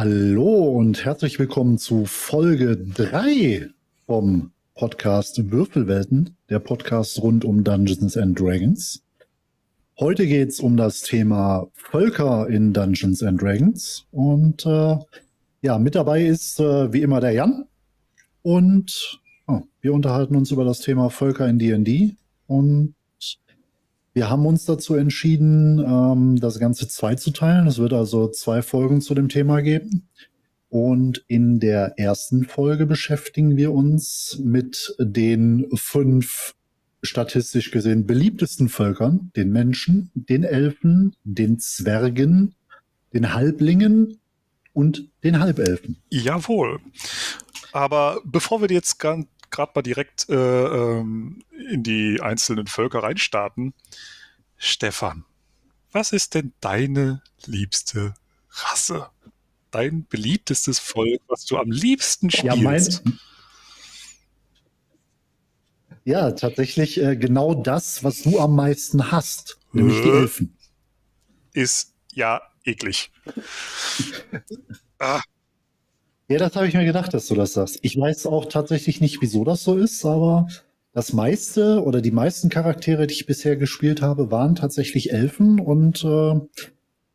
Hallo und herzlich willkommen zu Folge 3 vom Podcast Würfelwelten, der Podcast rund um Dungeons and Dragons. Heute geht es um das Thema Völker in Dungeons and Dragons. Und äh, ja, mit dabei ist äh, wie immer der Jan. Und oh, wir unterhalten uns über das Thema Völker in D&D und wir haben uns dazu entschieden, ähm, das Ganze zweizuteilen. Es wird also zwei Folgen zu dem Thema geben. Und in der ersten Folge beschäftigen wir uns mit den fünf statistisch gesehen beliebtesten Völkern, den Menschen, den Elfen, den Zwergen, den Halblingen und den Halbelfen. Jawohl. Aber bevor wir jetzt gerade mal direkt äh, ähm, in die einzelnen Völker reinstarten, Stefan, was ist denn deine liebste Rasse? Dein beliebtestes Volk, was du am liebsten spielst? Ja, ja tatsächlich äh, genau das, was du am meisten hast, nämlich die äh, Elfen. Ist ja eklig. ah. Ja, das habe ich mir gedacht, dass du das sagst. Ich weiß auch tatsächlich nicht, wieso das so ist, aber das meiste oder die meisten Charaktere, die ich bisher gespielt habe, waren tatsächlich Elfen und äh,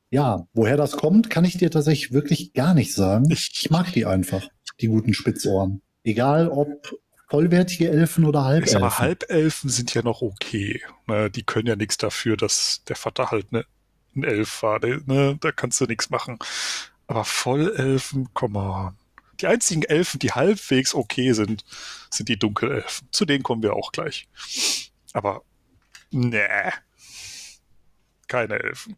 ja, woher das kommt, kann ich dir tatsächlich wirklich gar nicht sagen. Ich mag die einfach, die guten Spitzohren. Egal ob vollwertige Elfen oder Halbelfen. Aber Halbelfen sind ja noch okay. Ne, die können ja nichts dafür, dass der Vater halt ne, ein Elf war. Ne, da kannst du nichts machen. Aber Vollelfen, come on. Die einzigen Elfen, die halbwegs okay sind, sind die Dunkelelfen. Zu denen kommen wir auch gleich. Aber, nee. Keine Elfen.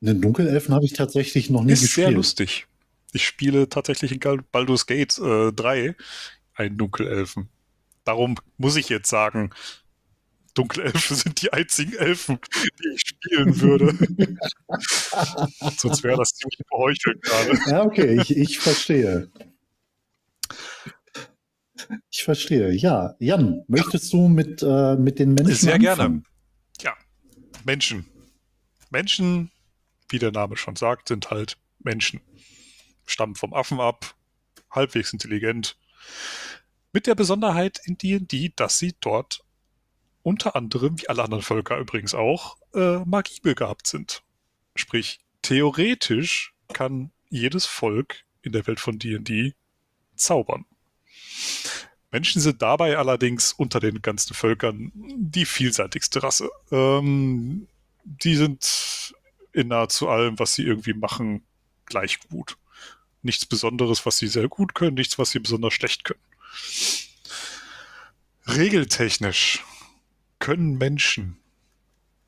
Den Dunkelelfen habe ich tatsächlich noch nie Ist gespielt. Ist sehr lustig. Ich spiele tatsächlich in Baldur's Gate äh, 3 einen Dunkelelfen. Darum muss ich jetzt sagen, Dunkelelfen sind die einzigen Elfen, die ich spielen würde. Sonst wäre das ziemlich beheuchelt gerade. Ja, okay, ich, ich verstehe. Ich verstehe. Ja, Jan, möchtest du mit, äh, mit den Menschen Sehr anfangen? gerne. Ja, Menschen. Menschen, wie der Name schon sagt, sind halt Menschen. Stammen vom Affen ab, halbwegs intelligent. Mit der Besonderheit in D&D, dass sie dort unter anderem, wie alle anderen Völker übrigens auch, äh, Magie begabt sind. Sprich, theoretisch kann jedes Volk in der Welt von D&D zaubern. Menschen sind dabei allerdings unter den ganzen Völkern die vielseitigste Rasse. Ähm, die sind in nahezu allem, was sie irgendwie machen, gleich gut. Nichts Besonderes, was sie sehr gut können, nichts, was sie besonders schlecht können. Regeltechnisch können Menschen,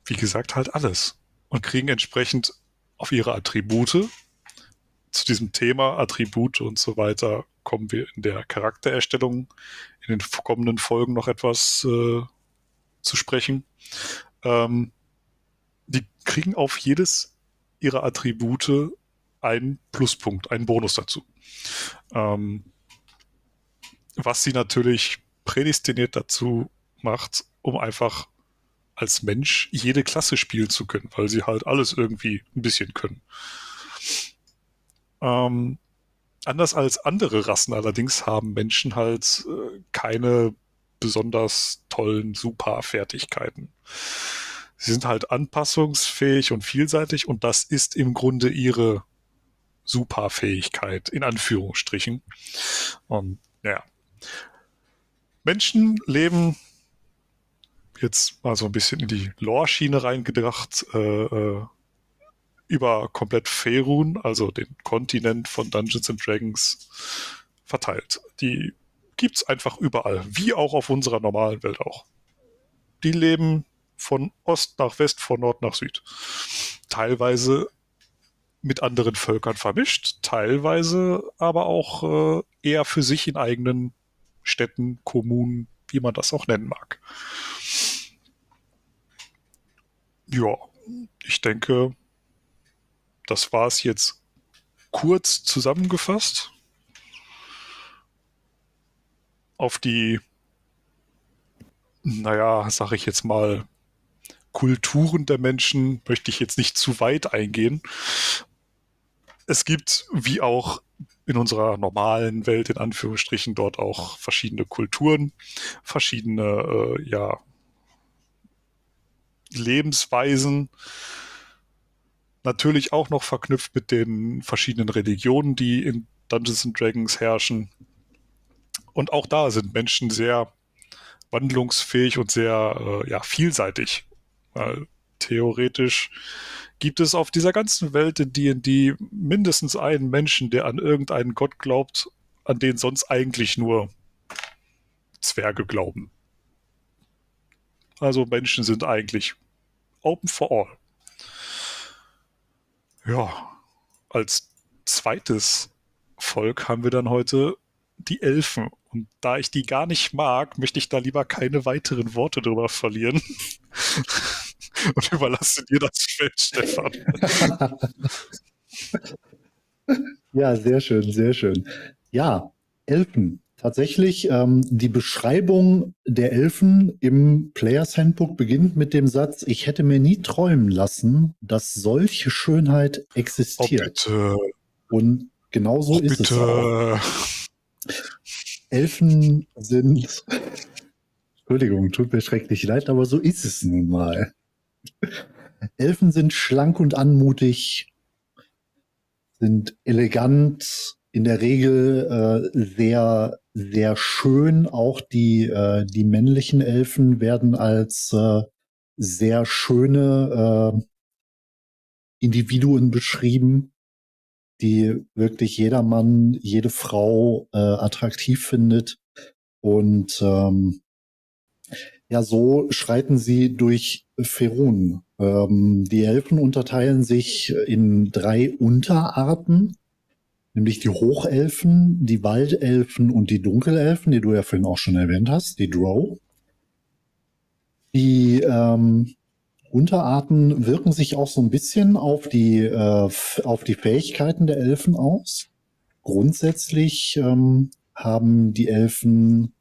wie gesagt, halt alles und kriegen entsprechend auf ihre Attribute. Zu diesem Thema Attribute und so weiter kommen wir in der Charaktererstellung in den kommenden Folgen noch etwas äh, zu sprechen. Ähm, die kriegen auf jedes ihrer Attribute einen Pluspunkt, einen Bonus dazu. Ähm, was sie natürlich prädestiniert dazu macht, um einfach als Mensch jede Klasse spielen zu können, weil sie halt alles irgendwie ein bisschen können. Ähm, anders als andere Rassen allerdings haben Menschen halt äh, keine besonders tollen Superfertigkeiten. Sie sind halt anpassungsfähig und vielseitig und das ist im Grunde ihre Superfähigkeit, in Anführungsstrichen. Und ja. Menschen leben jetzt mal so ein bisschen in die Lore-Schiene reingedacht, äh, äh, über komplett Ferun, also den Kontinent von Dungeons and Dragons, verteilt. Die gibt's einfach überall, wie auch auf unserer normalen Welt auch. Die leben von Ost nach West, von Nord nach Süd. Teilweise mit anderen Völkern vermischt, teilweise aber auch äh, eher für sich in eigenen Städten, Kommunen, wie man das auch nennen mag. Ja, ich denke, das war es jetzt kurz zusammengefasst. Auf die, naja, sag ich jetzt mal, Kulturen der Menschen möchte ich jetzt nicht zu weit eingehen. es gibt, wie auch in unserer normalen Welt, in Anführungsstrichen, dort auch verschiedene Kulturen, verschiedene, äh, ja, Lebensweisen. Natürlich auch noch verknüpft mit den verschiedenen Religionen, die in Dungeons and Dragons herrschen. Und auch da sind Menschen sehr wandlungsfähig und sehr äh, ja, vielseitig. Weil theoretisch gibt es auf dieser ganzen Welt in D&D mindestens einen Menschen, der an irgendeinen Gott glaubt, an den sonst eigentlich nur Zwerge glauben. Also Menschen sind eigentlich open for all. Ja, als zweites Volk haben wir dann heute die Elfen. Und da ich die gar nicht mag, möchte ich da lieber keine weiteren Worte drüber verlieren. Und überlasse dir das Feld, Stefan. ja, sehr schön, sehr schön. Ja, Elfen. Tatsächlich, ähm, die Beschreibung der Elfen im Players Handbook beginnt mit dem Satz, ich hätte mir nie träumen lassen, dass solche Schönheit existiert. Oh, Und genau so oh, ist bitte. es auch. Elfen sind, Entschuldigung, tut mir schrecklich leid, aber so ist es nun mal. Elfen sind schlank und anmutig, sind elegant, in der Regel äh, sehr, sehr schön. Auch die, äh, die männlichen Elfen werden als äh, sehr schöne äh, Individuen beschrieben die wirklich jedermann, jede Frau äh, attraktiv findet. Und ähm, ja, so schreiten sie durch Ferun. Ähm, die Elfen unterteilen sich in drei Unterarten, nämlich die Hochelfen, die Waldelfen und die Dunkelelfen, die du ja vorhin auch schon erwähnt hast, die Drow. Die ähm, Unterarten wirken sich auch so ein bisschen auf die, äh, auf die Fähigkeiten der Elfen aus. Grundsätzlich ähm, haben die Elfen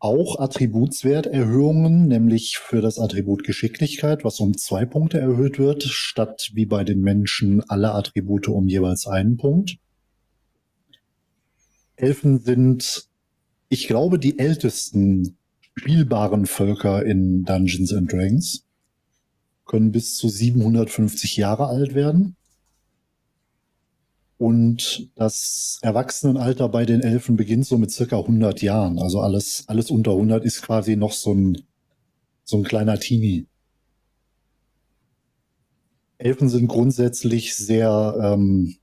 auch Attributswerterhöhungen, nämlich für das Attribut Geschicklichkeit, was um zwei Punkte erhöht wird, statt wie bei den Menschen alle Attribute um jeweils einen Punkt. Elfen sind, ich glaube, die ältesten spielbaren Völker in Dungeons and Dragons können bis zu 750 Jahre alt werden. Und das Erwachsenenalter bei den Elfen beginnt so mit circa 100 Jahren. Also alles, alles unter 100 ist quasi noch so ein, so ein kleiner Teenie. Elfen sind grundsätzlich sehr ähm,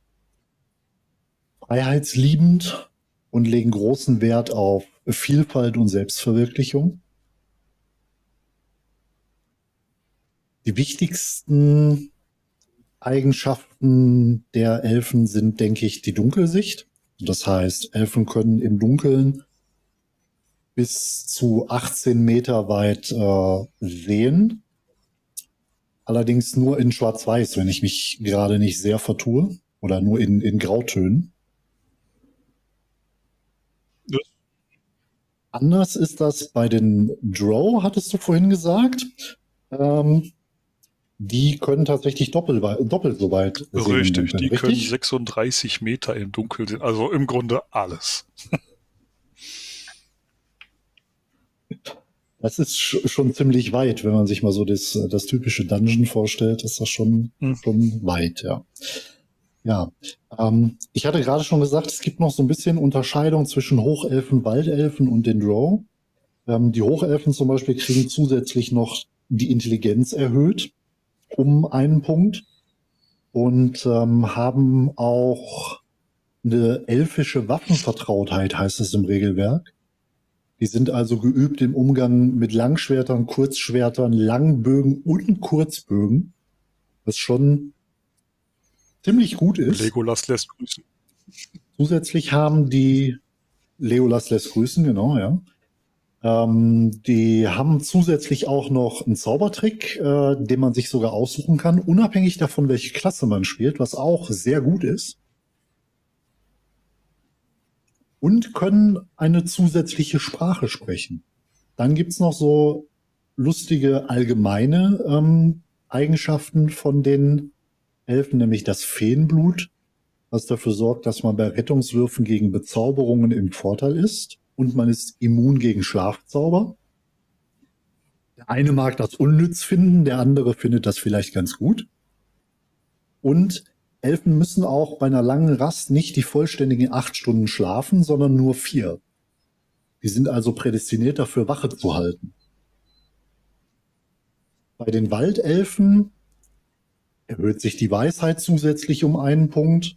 freiheitsliebend und legen großen Wert auf Vielfalt und Selbstverwirklichung. Die wichtigsten Eigenschaften der Elfen sind, denke ich, die Dunkelsicht. Das heißt, Elfen können im Dunkeln bis zu 18 Meter weit äh, sehen. Allerdings nur in Schwarz-Weiß, wenn ich mich gerade nicht sehr vertue. Oder nur in, in Grautönen. Anders ist das bei den Drow, hattest du vorhin gesagt. Ähm, die können tatsächlich doppelt, doppelt so weit sehen. Richtig, die richtig? können 36 Meter im Dunkeln sehen. Also im Grunde alles. Das ist schon ziemlich weit, wenn man sich mal so das, das typische Dungeon vorstellt, ist das schon, hm. schon weit, ja. Ja, ähm, ich hatte gerade schon gesagt, es gibt noch so ein bisschen Unterscheidung zwischen Hochelfen, Waldelfen und den Drow. Ähm, die Hochelfen zum Beispiel kriegen zusätzlich noch die Intelligenz erhöht um einen Punkt und ähm, haben auch eine elfische Waffenvertrautheit, heißt es im Regelwerk. Die sind also geübt im Umgang mit Langschwertern, Kurzschwertern, Langbögen und Kurzbögen, was schon ziemlich gut ist. Legolas lässt grüßen. Zusätzlich haben die Legolas lässt grüßen, genau, ja. Ähm, die haben zusätzlich auch noch einen Zaubertrick, äh, den man sich sogar aussuchen kann, unabhängig davon, welche Klasse man spielt, was auch sehr gut ist. Und können eine zusätzliche Sprache sprechen. Dann gibt's noch so lustige allgemeine ähm, Eigenschaften von den Elfen, nämlich das Feenblut was dafür sorgt, dass man bei Rettungswürfen gegen Bezauberungen im Vorteil ist und man ist immun gegen Schlafzauber. Der eine mag das unnütz finden, der andere findet das vielleicht ganz gut. Und Elfen müssen auch bei einer langen Rast nicht die vollständigen acht Stunden schlafen, sondern nur vier. Die sind also prädestiniert dafür, Wache zu halten. Bei den Waldelfen erhöht sich die Weisheit zusätzlich um einen Punkt.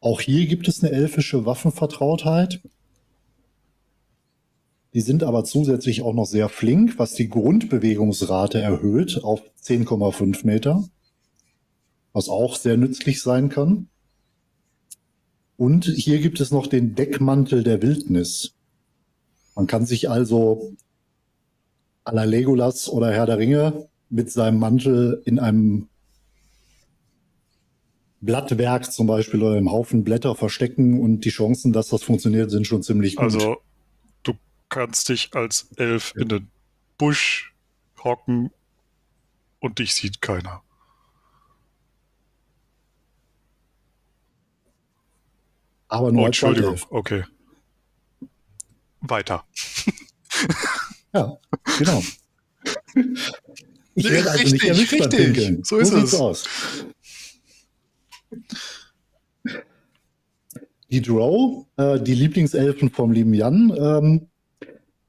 Auch hier gibt es eine elfische Waffenvertrautheit. Die sind aber zusätzlich auch noch sehr flink, was die Grundbewegungsrate erhöht auf 10,5 Meter, was auch sehr nützlich sein kann. Und hier gibt es noch den Deckmantel der Wildnis. Man kann sich also à la Legolas oder Herr der Ringe mit seinem Mantel in einem Blattwerk zum Beispiel oder im Haufen Blätter verstecken und die Chancen, dass das funktioniert, sind schon ziemlich gut. Also du kannst dich als Elf ja. in den Busch hocken und dich sieht keiner. Aber nur oh, Entschuldigung, okay. Weiter. ja, genau. Ich werde also richtig, nicht erwischt richtig. So ist so es. Aus. Die Drow, äh, die Lieblingselfen vom lieben Jan, ähm,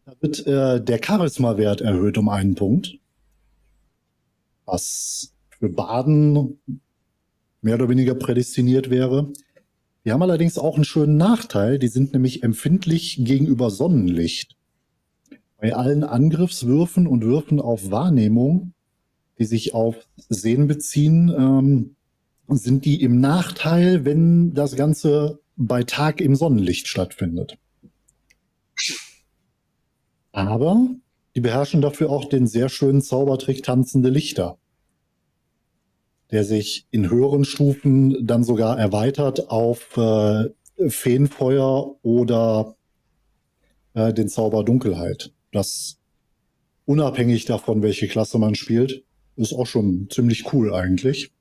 da wird äh, der Charisma-Wert erhöht um einen Punkt. Was für Baden mehr oder weniger prädestiniert wäre. Die haben allerdings auch einen schönen Nachteil. Die sind nämlich empfindlich gegenüber Sonnenlicht. Bei allen Angriffswürfen und Würfen auf Wahrnehmung, die sich auf Sehen beziehen, ähm, sind die im Nachteil, wenn das Ganze bei Tag im Sonnenlicht stattfindet. Aber die beherrschen dafür auch den sehr schönen Zaubertrick tanzende Lichter, der sich in höheren Stufen dann sogar erweitert auf äh, Feenfeuer oder äh, den Zauber Dunkelheit. Das unabhängig davon, welche Klasse man spielt, ist auch schon ziemlich cool eigentlich.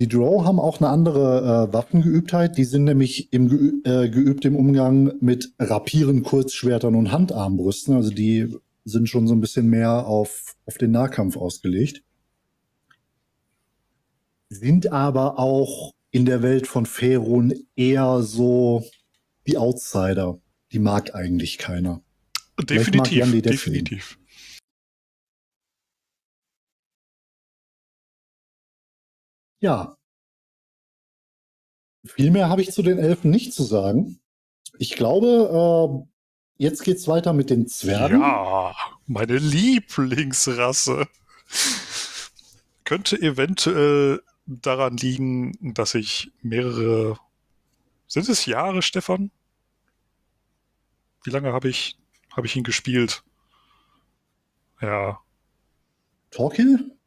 Die Drow haben auch eine andere äh, Waffengeübtheit. Die sind nämlich im geü äh, geübt im Umgang mit Rapieren, Kurzschwertern und Handarmbrüsten. Also die sind schon so ein bisschen mehr auf, auf den Nahkampf ausgelegt. Sind aber auch in der Welt von Ferun eher so die Outsider. Die mag eigentlich keiner. Definitiv, definitiv. Ja. Viel mehr habe ich zu den Elfen nicht zu sagen. Ich glaube, äh, jetzt geht's weiter mit den Zwergen. Ja, meine Lieblingsrasse. Könnte eventuell daran liegen, dass ich mehrere. Sind es Jahre, Stefan? Wie lange habe ich, hab ich ihn gespielt? Ja. Torquil?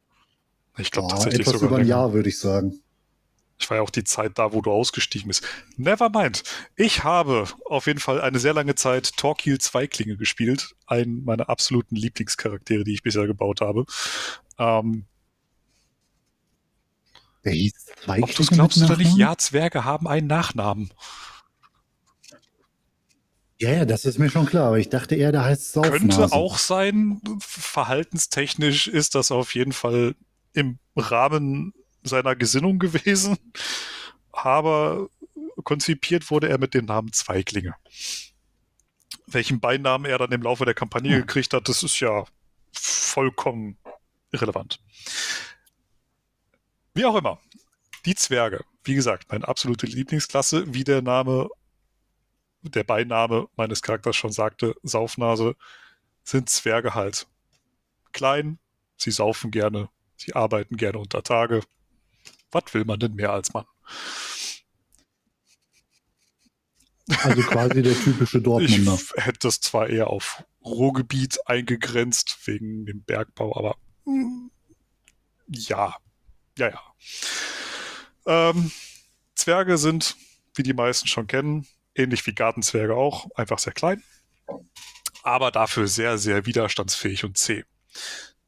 Ich glaube ja, tatsächlich etwas sogar über ein Jahr, würde ich sagen. Ich war ja auch die Zeit da, wo du ausgestiegen bist. Never mind. Ich habe auf jeden Fall eine sehr lange Zeit Torquil Zweiklinge gespielt. Einen meiner absoluten Lieblingscharaktere, die ich bisher gebaut habe. Ähm, Der hieß Zweiklinge. Ob du es glaubst oder nicht, ja, Zwerge haben einen Nachnamen. Ja, ja, das ist mir schon klar, aber ich dachte eher, der heißt Saufnase. Könnte auch sein. Verhaltenstechnisch ist das auf jeden Fall im Rahmen seiner Gesinnung gewesen, aber konzipiert wurde er mit dem Namen Zweiglinge. Welchen Beinamen er dann im Laufe der Kampagne gekriegt hat, das ist ja vollkommen irrelevant. Wie auch immer, die Zwerge, wie gesagt, meine absolute Lieblingsklasse, wie der Name, der Beiname meines Charakters schon sagte, Saufnase, sind Zwerge halt. Klein, sie saufen gerne, Sie arbeiten gerne unter Tage. Was will man denn mehr als Mann? Also quasi der typische Dortmunder. Ich hätte das zwar eher auf Ruhrgebiet eingegrenzt, wegen dem Bergbau, aber mh, hm, ja, ja, ja. Ähm, Zwerge sind, wie die meisten schon kennen, ähnlich wie Gartenzwerge auch, einfach sehr klein, aber dafür sehr, sehr widerstandsfähig und zäh.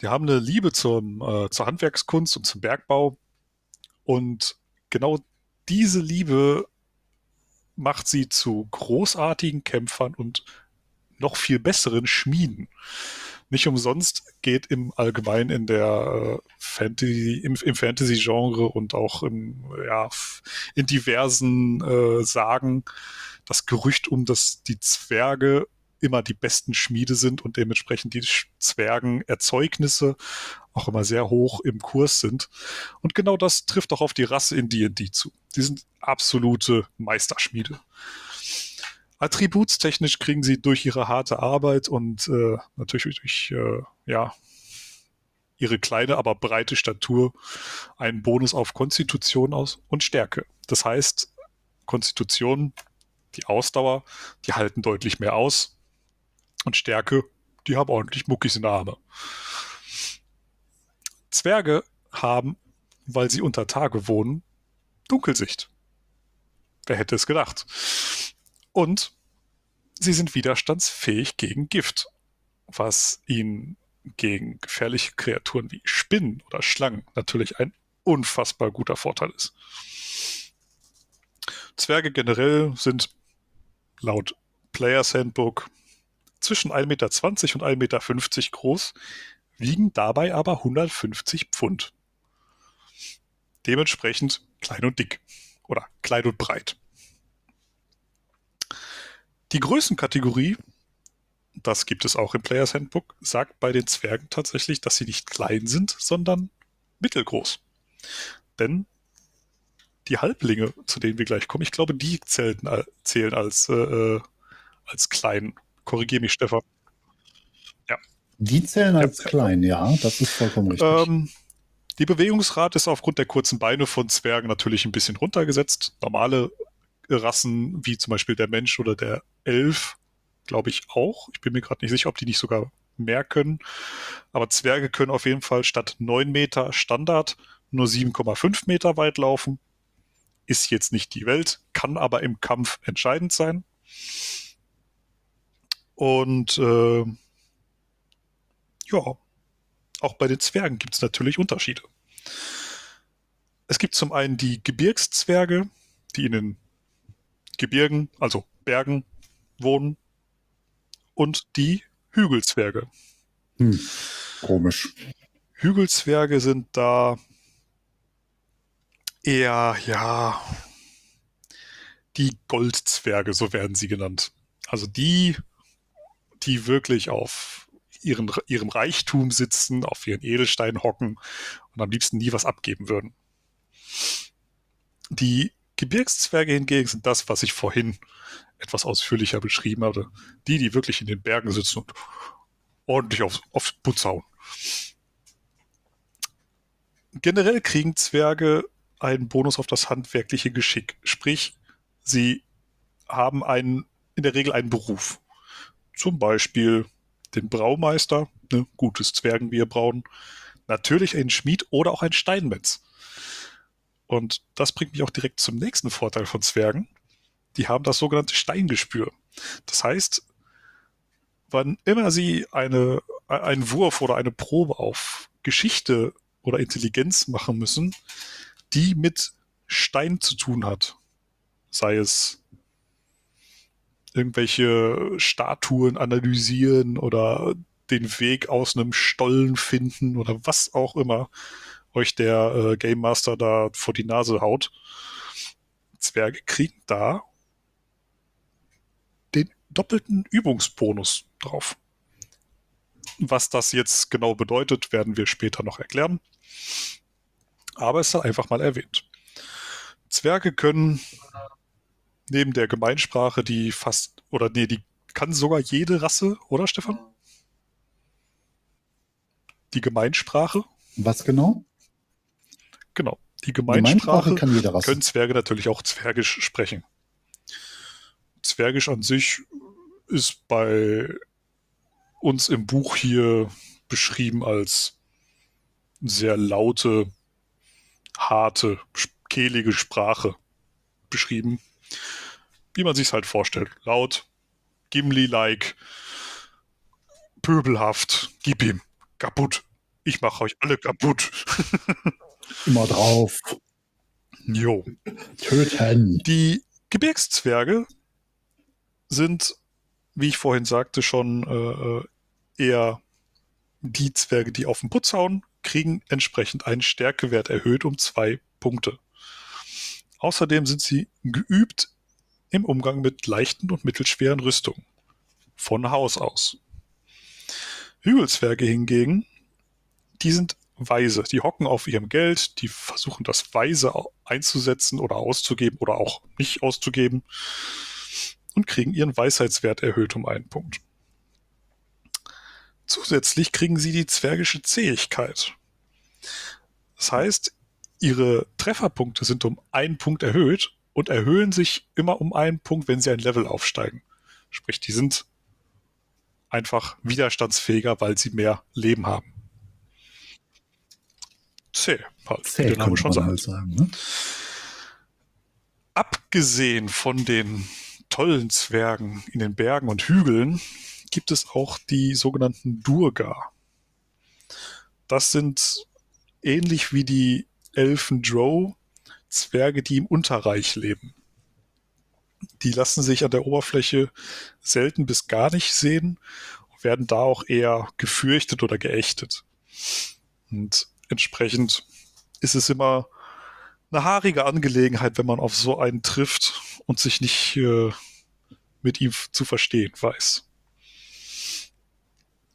Die haben eine Liebe zum, äh, zur Handwerkskunst und zum Bergbau. Und genau diese Liebe macht sie zu großartigen Kämpfern und noch viel besseren Schmieden. Nicht umsonst geht im Allgemeinen in der äh, Fantasy, im, im Fantasy-Genre und auch im, ja, in diversen äh, Sagen das Gerücht um, dass die Zwerge immer die besten Schmiede sind und dementsprechend die Zwergenerzeugnisse auch immer sehr hoch im Kurs sind. Und genau das trifft auch auf die Rasse in D&D zu. Die sind absolute Meisterschmiede. Attributstechnisch kriegen sie durch ihre harte Arbeit und äh, natürlich durch äh, ja, ihre kleine, aber breite Statur einen Bonus auf Konstitution aus und Stärke. Das heißt, Konstitution, die Ausdauer, die halten deutlich mehr aus und Stärke, die haben ordentlich Muckis in der Arme. Zwerge haben, weil sie unter Tage wohnen, Dunkelsicht. Wer hätte es gedacht? Und sie sind widerstandsfähig gegen Gift, was ihnen gegen gefährliche Kreaturen wie Spinnen oder Schlangen natürlich ein unfassbar guter Vorteil ist. Zwerge generell sind laut Players Handbook zwischen 1,20 Meter und 1,50 Meter groß, wiegen dabei aber 150 Pfund. Dementsprechend klein und dick oder klein und breit. Die Größenkategorie, das gibt es auch im Players Handbook, sagt bei den Zwergen tatsächlich, dass sie nicht klein sind, sondern mittelgroß. Denn die Halblinge, zu denen wir gleich kommen, ich glaube, die zählten, zählen als, äh, äh als klein. Korrigiere mich, Stefan. Ja. Die zählen als ja, klein, ja, das ist vollkommen richtig. Ähm, die Bewegungsrate ist aufgrund der kurzen Beine von Zwergen natürlich ein bisschen runtergesetzt. Normale Rassen, wie zum Beispiel der Mensch oder der Elf, glaube ich auch. Ich bin mir gerade nicht sicher, ob die nicht sogar mehr können. Aber Zwerge können auf jeden Fall statt 9 Meter Standard nur 7,5 Meter weit laufen. Ist jetzt nicht die Welt, kann aber im Kampf entscheidend sein. Und äh, ja, auch bei den Zwergen gibt es natürlich Unterschiede. Es gibt zum einen die Gebirgszwerge, die in den Gebirgen, also Bergen, wohnen und die Hügelzwerge. Hm, komisch. Hügelzwerge sind da eher, ja, die Goldzwerge, so werden sie genannt. Also die, die wirklich auf ihren, ihrem Reichtum sitzen, auf ihren Edelstein hocken und am liebsten nie was abgeben würden. Die Gebirgszwerge hingegen sind das, was ich vorhin etwas ausführlicher beschrieben habe. Die, die wirklich in den Bergen sitzen und ordentlich aufs, aufs Putz hauen. Generell kriegen Zwerge einen Bonus auf das handwerkliche Geschick. Sprich, sie haben einen, in der Regel einen Beruf. Zum Beispiel den Braumeister, ne, gutes Zwergenbier brauen. Natürlich ein Schmied oder auch ein Steinmetz. Und das bringt mich auch direkt zum nächsten Vorteil von Zwergen. Die haben das sogenannte Steingespür. Das heißt, wann immer sie eine, einen Wurf oder eine Probe auf Geschichte oder Intelligenz machen müssen, die mit Stein zu tun hat, sei es irgendwelche Statuen analysieren oder den Weg aus einem Stollen finden oder was auch immer, euch der äh, Game Master da vor die Nase haut. Zwerge kriegen da den doppelten Übungsbonus drauf. Was das jetzt genau bedeutet, werden wir später noch erklären. Aber es ist einfach mal erwähnt. Zwerge können neben der Gemeinsprache, die fast, oder nee, die kann sogar jede Rasse, oder Stefan? Die Gemeinsprache. Was genau? Genau. Die Gemeinsprache, Gemeinsprache können Zwerge natürlich auch Zwergisch sprechen. Zwergisch an sich ist bei uns im Buch hier beschrieben als sehr laute, harte, kehlige Sprache beschrieben. Wie man sich halt vorstellt. Laut, Gimli-like, pöbelhaft, gib ihm, kaputt. Ich mache euch alle kaputt. Immer drauf. Jo. Töten. Die Gebirgszwerge sind, wie ich vorhin sagte, schon äh, eher die Zwerge, die auf den Putz hauen, kriegen entsprechend einen Stärkewert erhöht um zwei Punkte. Außerdem sind sie geübt im Umgang mit leichten und mittelschweren Rüstungen. Von Haus aus. Hügelzwerge hingegen, die sind weise. Die hocken auf ihrem Geld, die versuchen das weise einzusetzen oder auszugeben oder auch nicht auszugeben und kriegen ihren Weisheitswert erhöht um einen Punkt. Zusätzlich kriegen sie die zwergische Zähigkeit. Das heißt, ihre Trefferpunkte sind um einen Punkt erhöht und erhöhen sich immer um einen Punkt, wenn sie ein Level aufsteigen. Sprich, die sind einfach widerstandsfähiger, weil sie mehr Leben haben. Zäh, halt, wie der Name schon sagt. Halt sagen, ne? Abgesehen von den tollen Zwergen in den Bergen und Hügeln gibt es auch die sogenannten Durga. Das sind ähnlich wie die Elfen Drow Zwerge, die im Unterreich leben. Die lassen sich an der Oberfläche selten bis gar nicht sehen und werden da auch eher gefürchtet oder geächtet. Und entsprechend ist es immer eine haarige Angelegenheit, wenn man auf so einen trifft und sich nicht äh, mit ihm zu verstehen weiß.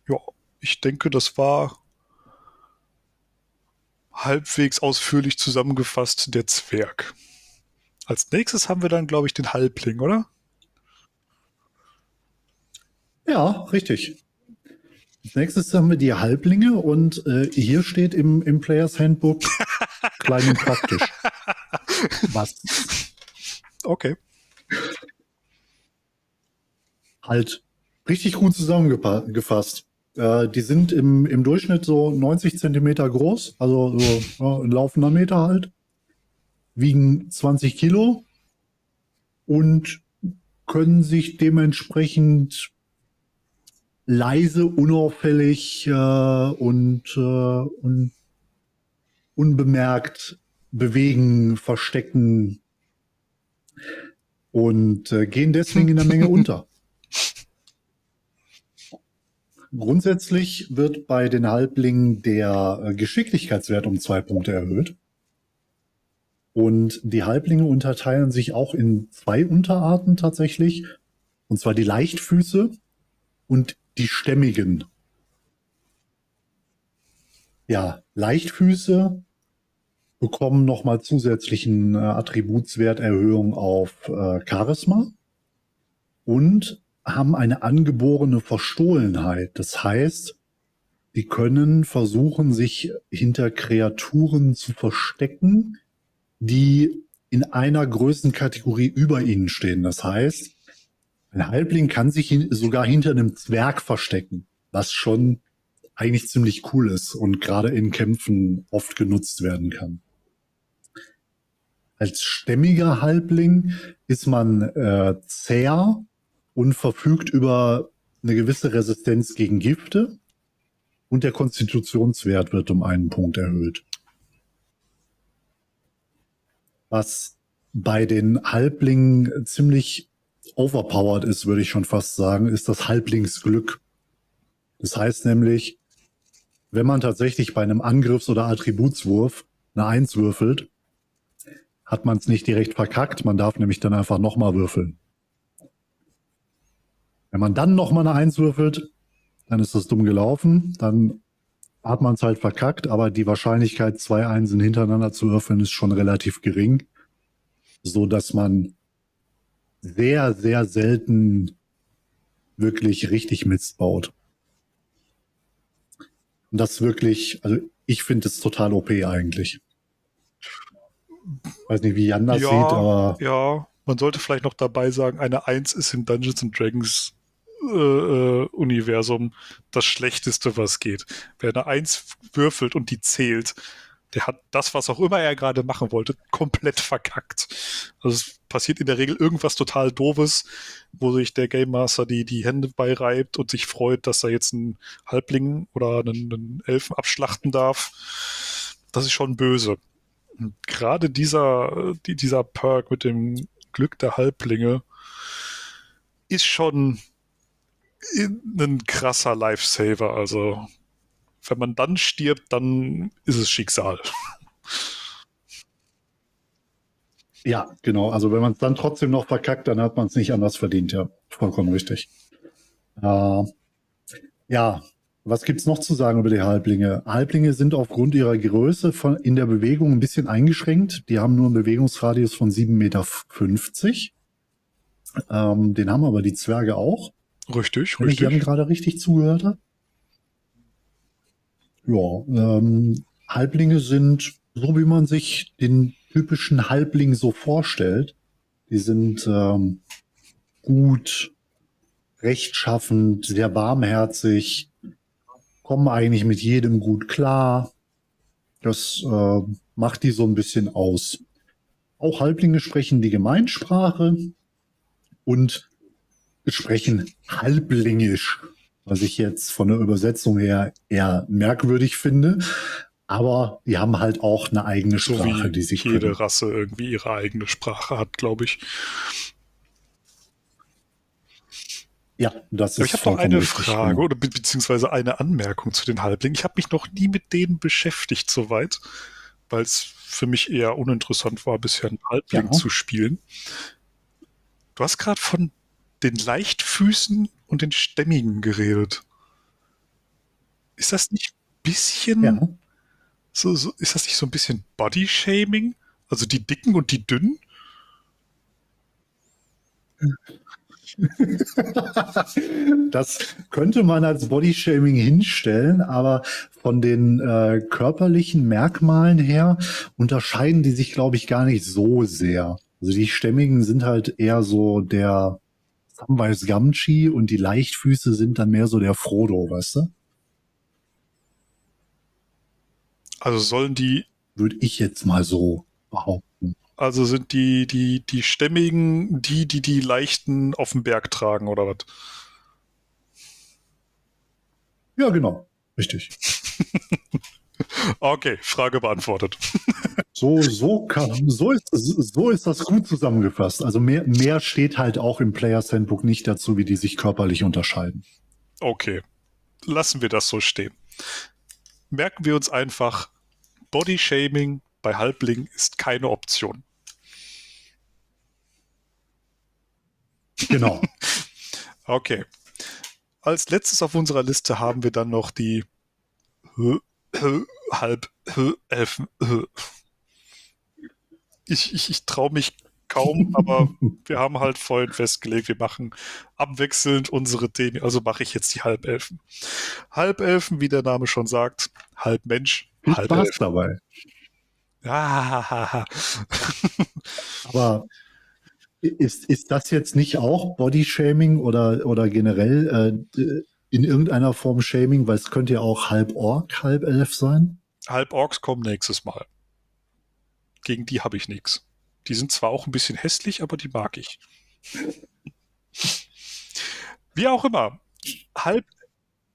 Ja, ich denke, das war halbwegs ausführlich zusammengefasst der Zwerg. Als nächstes haben wir dann, glaube ich, den Halbling, oder? Ja, richtig. Als nächstes haben wir die Halblinge und äh, hier steht im, im Players Handbook klein und praktisch. Was Okay. halt richtig gut zusammengefasst. Äh, die sind im, im Durchschnitt so 90 Zentimeter groß, also so ja, ein laufender Meter halt, wiegen 20 Kilo und können sich dementsprechend leise, unauffällig äh, und, äh, und unbemerkt bewegen, verstecken und äh, gehen deswegen in der Menge unter. Grundsätzlich wird bei den Halblingen der äh, Geschicklichkeitswert um zwei Punkte erhöht. Und die Halblinge unterteilen sich auch in zwei Unterarten tatsächlich. Und zwar die Leichtfüße und die Stämmigen. Ja, Leichtfüße bekommen nochmal zusätzlichen äh, Attributswerterhöhung auf äh, Charisma und haben eine angeborene Verstohlenheit. Das heißt, die können versuchen, sich hinter Kreaturen zu verstecken, die in einer Größenkategorie über ihnen stehen. Das heißt, ein Halbling kann sich hin sogar hinter einem Zwerg verstecken, was schon eigentlich ziemlich cool ist und gerade in Kämpfen oft genutzt werden kann. Als stämmiger Halbling ist man äh, zäher und verfügt über eine gewisse Resistenz gegen Gifte und der Konstitutionswert wird um einen Punkt erhöht. Was bei den Halblingen ziemlich overpowered ist, würde ich schon fast sagen, ist das Halblingsglück. Das heißt nämlich, wenn man tatsächlich bei einem Angriffs- oder Attributswurf eine Eins würfelt, hat man es nicht direkt verkackt, man darf nämlich dann einfach nochmal würfeln. Wenn man dann nochmal eine Eins würfelt, dann ist das dumm gelaufen, dann hat man es halt verkackt, aber die Wahrscheinlichkeit, zwei Einsen hintereinander zu würfeln, ist schon relativ gering, so dass man sehr, sehr selten wirklich richtig Mist baut. Und das wirklich, also ich finde es total OP eigentlich. Weiß nicht, wie Jan das ja, sieht, aber. Ja, man sollte vielleicht noch dabei sagen, eine Eins ist im Dungeons and Dragons äh, äh, Universum das Schlechteste, was geht. Wer eine Eins würfelt und die zählt, der hat das, was auch immer er gerade machen wollte, komplett verkackt. Also es passiert in der Regel irgendwas total Doofes, wo sich der Game Master die, die Hände beireibt und sich freut, dass er jetzt einen Halbling oder einen, einen Elfen abschlachten darf. Das ist schon böse. Gerade dieser, die, dieser Perk mit dem Glück der Halblinge ist schon ein krasser Lifesaver. Also, wenn man dann stirbt, dann ist es Schicksal. Ja, genau. Also wenn man es dann trotzdem noch verkackt, dann hat man es nicht anders verdient. Ja, vollkommen richtig. Äh, ja, was gibt's noch zu sagen über die Halblinge? Halblinge sind aufgrund ihrer Größe von, in der Bewegung ein bisschen eingeschränkt. Die haben nur einen Bewegungsradius von 7,50 Meter. Ähm, den haben aber die Zwerge auch. Richtig, Wenn richtig. ich gerade richtig zugehört. Ja, ähm, Halblinge sind so, wie man sich den typischen Halbling so vorstellt. Die sind ähm, gut, rechtschaffend, sehr warmherzig, kommen eigentlich mit jedem gut klar. Das äh, macht die so ein bisschen aus. Auch Halblinge sprechen die Gemeinsprache und sprechen Halblingisch, was ich jetzt von der Übersetzung her eher merkwürdig finde. Aber die haben halt auch eine eigene so Sprache, wie die sie jede können. Rasse irgendwie ihre eigene Sprache hat, glaube ich. Ja, das Aber ist ich habe noch eine Frage oder be beziehungsweise eine Anmerkung zu den Halblingen. Ich habe mich noch nie mit denen beschäftigt soweit, weil es für mich eher uninteressant war, bisher einen Halbling Ja. zu spielen. Du hast gerade von den Leichtfüßen und den Stämmigen geredet. Ist das nicht ein bisschen Ja. so, so, ist das nicht so ein bisschen Body-Shaming? Also die Dicken und die Dünnen? Das könnte man als Bodyshaming hinstellen, aber von den äh, körperlichen Merkmalen her unterscheiden die sich, glaube ich, gar nicht so sehr. Also die Stämmigen sind halt eher so der Samwise Gamgee und die Leichtfüße sind dann mehr so der Frodo, weißt du? Also sollen die, Würde ich jetzt mal so behaupten. also sind die, die, die Stämmigen die, die die Leichten auf den Berg tragen oder was? Ja, genau. Richtig. Okay, Frage beantwortet. So, so, kann, so, ist, so ist das gut zusammengefasst. Also mehr, mehr steht halt auch im Players Handbook nicht dazu, wie die sich körperlich unterscheiden. Okay, lassen wir das so stehen. Merken wir uns einfach, Body-Shaming bei Halblingen ist keine Option. Genau. Okay. Als letztes auf unserer Liste haben wir dann noch die Halb Hö- Elfen. Hö. Ich, ich, ich traue mich kaum, aber wir haben halt vorhin festgelegt, wir machen abwechselnd unsere Themen. Also mache ich jetzt die Halbelfen. Halbelfen, wie der Name schon sagt, halb Mensch, Viel halb Spaß Elf. dabei. Ah, Aber ist, ist das jetzt nicht auch Bodyshaming oder, oder generell äh, in irgendeiner Form Shaming? Weil es könnte ja auch halb Ork, halb Elf sein. halb Orks kommen nächstes Mal. Gegen die habe ich nichts. Die sind zwar auch ein bisschen hässlich, aber die mag ich. Wie auch immer. Halb,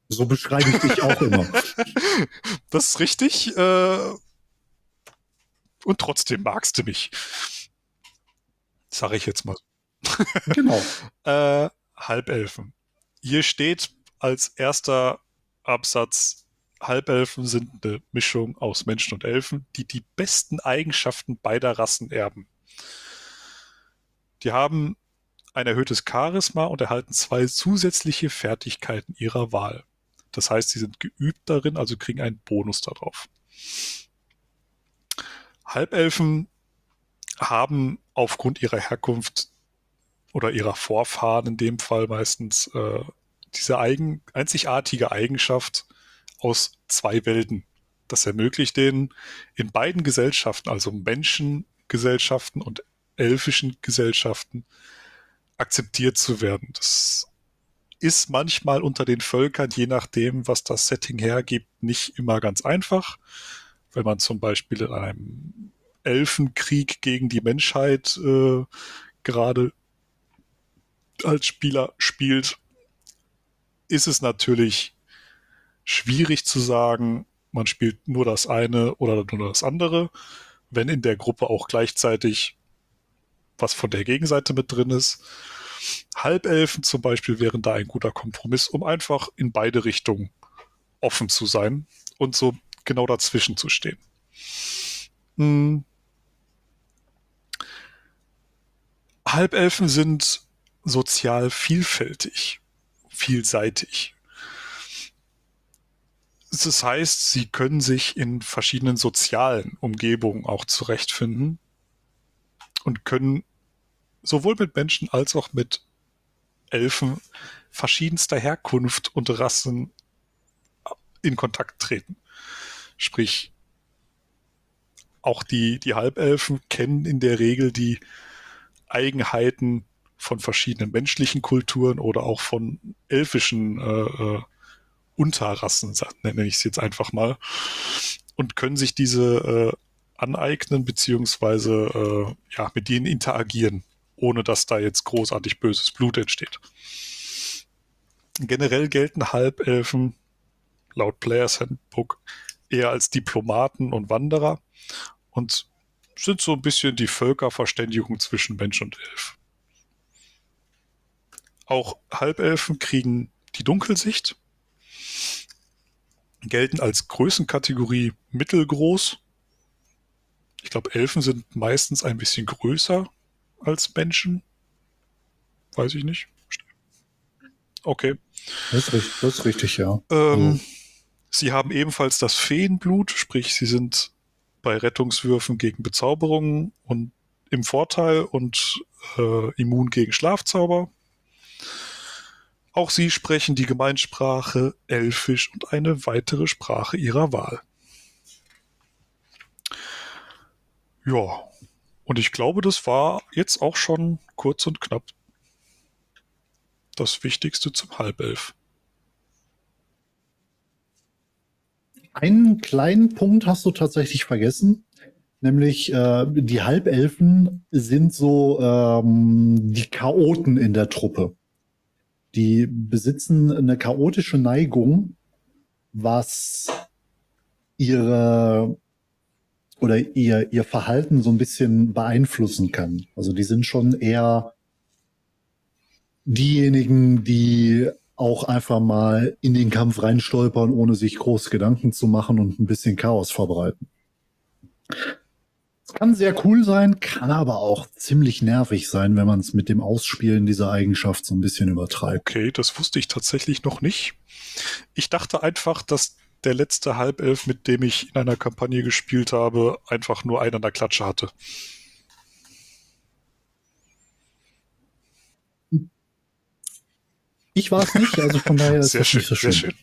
So beschreibe ich dich auch immer. das ist richtig. Äh, und trotzdem magst du mich. Sage ich jetzt mal. Genau. Äh, Halbelfen. Hier steht als erster Absatz, Halbelfen sind eine Mischung aus Menschen und Elfen, die die besten Eigenschaften beider Rassen erben. Die haben ein erhöhtes Charisma und erhalten zwei zusätzliche Fertigkeiten ihrer Wahl. Das heißt, sie sind geübt darin, also kriegen einen Bonus darauf. Halbelfen haben aufgrund ihrer Herkunft oder ihrer Vorfahren in dem Fall meistens äh, diese eigen, einzigartige Eigenschaft aus zwei Welten. Das ermöglicht denen in beiden Gesellschaften, also Menschengesellschaften und elfischen Gesellschaften, akzeptiert zu werden. Das ist manchmal unter den Völkern, je nachdem, was das Setting hergibt, nicht immer ganz einfach. Wenn man zum Beispiel in einem Elfenkrieg gegen die Menschheit äh, gerade als Spieler spielt, ist es natürlich schwierig zu sagen, man spielt nur das eine oder nur das andere, wenn in der Gruppe auch gleichzeitig was von der Gegenseite mit drin ist. Halbelfen zum Beispiel wären da ein guter Kompromiss, um einfach in beide Richtungen offen zu sein und so genau dazwischen zu stehen. Hm. Halbelfen sind sozial vielfältig, vielseitig. Das heißt, sie können sich in verschiedenen sozialen Umgebungen auch zurechtfinden und können sowohl mit Menschen als auch mit Elfen verschiedenster Herkunft und Rassen in Kontakt treten. Sprich, auch die, die Halbelfen kennen in der Regel die Eigenheiten von verschiedenen menschlichen Kulturen oder auch von elfischen äh, äh, Unterrassen, nenne ich es jetzt einfach mal, und können sich diese äh, aneignen, beziehungsweise äh, ja, mit denen interagieren, ohne dass da jetzt großartig böses Blut entsteht. Generell gelten Halbelfen laut Players Handbook eher als Diplomaten und Wanderer und sind so ein bisschen die Völkerverständigung zwischen Mensch und Elf. Auch Halbelfen kriegen die Dunkelsicht, gelten als Größenkategorie mittelgroß ich glaube, Elfen sind meistens ein bisschen größer als Menschen. Weiß ich nicht. Okay. Das ist, richtig, das ist richtig ja. Ähm, also. Sie haben ebenfalls das Feenblut, sprich, sie sind bei Rettungswürfen gegen Bezauberungen und im Vorteil und äh, immun gegen Schlafzauber. Auch sie sprechen die Gemeinsprache Elfisch und eine weitere Sprache ihrer Wahl. Ja, und ich glaube, das war jetzt auch schon kurz und knapp das Wichtigste zum Halbelf. Einen kleinen Punkt hast du tatsächlich vergessen, nämlich äh, die Halbelfen sind so ähm, die Chaoten in der Truppe. Die besitzen eine chaotische Neigung, was ihre oder ihr, ihr Verhalten so ein bisschen beeinflussen kann. Also die sind schon eher diejenigen, die auch einfach mal in den Kampf reinstolpern, ohne sich groß Gedanken zu machen und ein bisschen Chaos verbreiten. Es kann sehr cool sein, kann aber auch ziemlich nervig sein, wenn man es mit dem Ausspielen dieser Eigenschaft so ein bisschen übertreibt. Okay, das wusste ich tatsächlich noch nicht. Ich dachte einfach, dass der letzte Halbelf, mit dem ich in einer Kampagne gespielt habe, einfach nur einen an der Klatsche hatte. Ich war es nicht, also von daher ist sehr schön, nicht so schön. Sehr schön.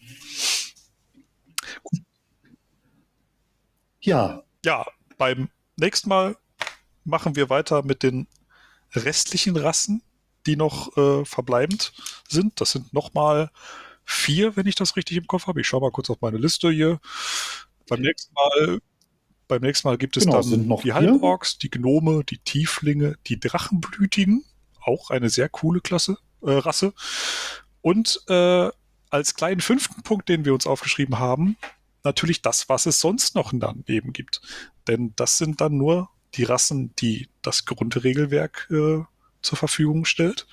Ja. Ja, beim nächsten Mal machen wir weiter mit den restlichen Rassen, die noch äh, verbleibend sind. Das sind nochmal vier, wenn ich das richtig im Kopf habe. Ich schaue mal kurz auf meine Liste hier. Beim nächsten Mal, beim nächsten Mal gibt es genau, dann die Halborgs, die Gnome, die Tieflinge, die Drachenblütigen, auch eine sehr coole Klasse, äh, Rasse. Und äh, als kleinen fünften Punkt, den wir uns aufgeschrieben haben, natürlich das, was es sonst noch daneben gibt. Denn das sind dann nur die Rassen, die das Grundregelwerk äh, zur Verfügung stellt.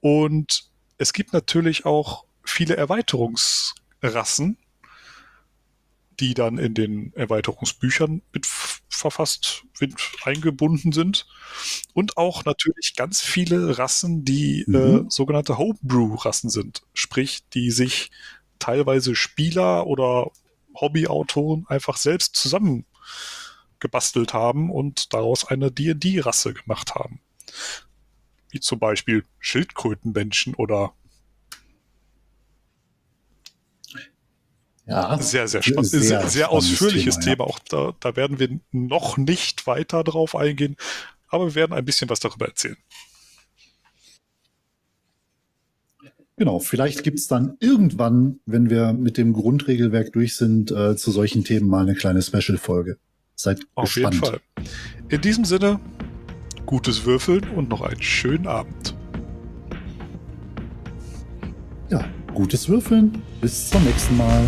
Und es gibt natürlich auch viele Erweiterungsrassen, die dann in den Erweiterungsbüchern mit verfasst, mit eingebunden sind. Und auch natürlich ganz viele Rassen, die mhm. äh, sogenannte Homebrew-Rassen sind. Sprich, die sich teilweise Spieler oder Hobbyautoren einfach selbst zusammengebastelt haben und daraus eine D&D-Rasse gemacht haben. Wie zum Beispiel Schildkrötenmenschen oder Ja, sehr, sehr spannend. Sehr, sehr, sehr ausführliches Thema. Thema. Auch da, da werden wir noch nicht weiter drauf eingehen, aber wir werden ein bisschen was darüber erzählen. Genau, vielleicht gibt es dann irgendwann, wenn wir mit dem Grundregelwerk durch sind, äh, zu solchen Themen mal eine kleine Special-Folge. Seid Auf gespannt. jeden Fall. In diesem Sinne, gutes Würfeln und noch einen schönen Abend. Ja, gutes Würfeln. Bis zum nächsten Mal.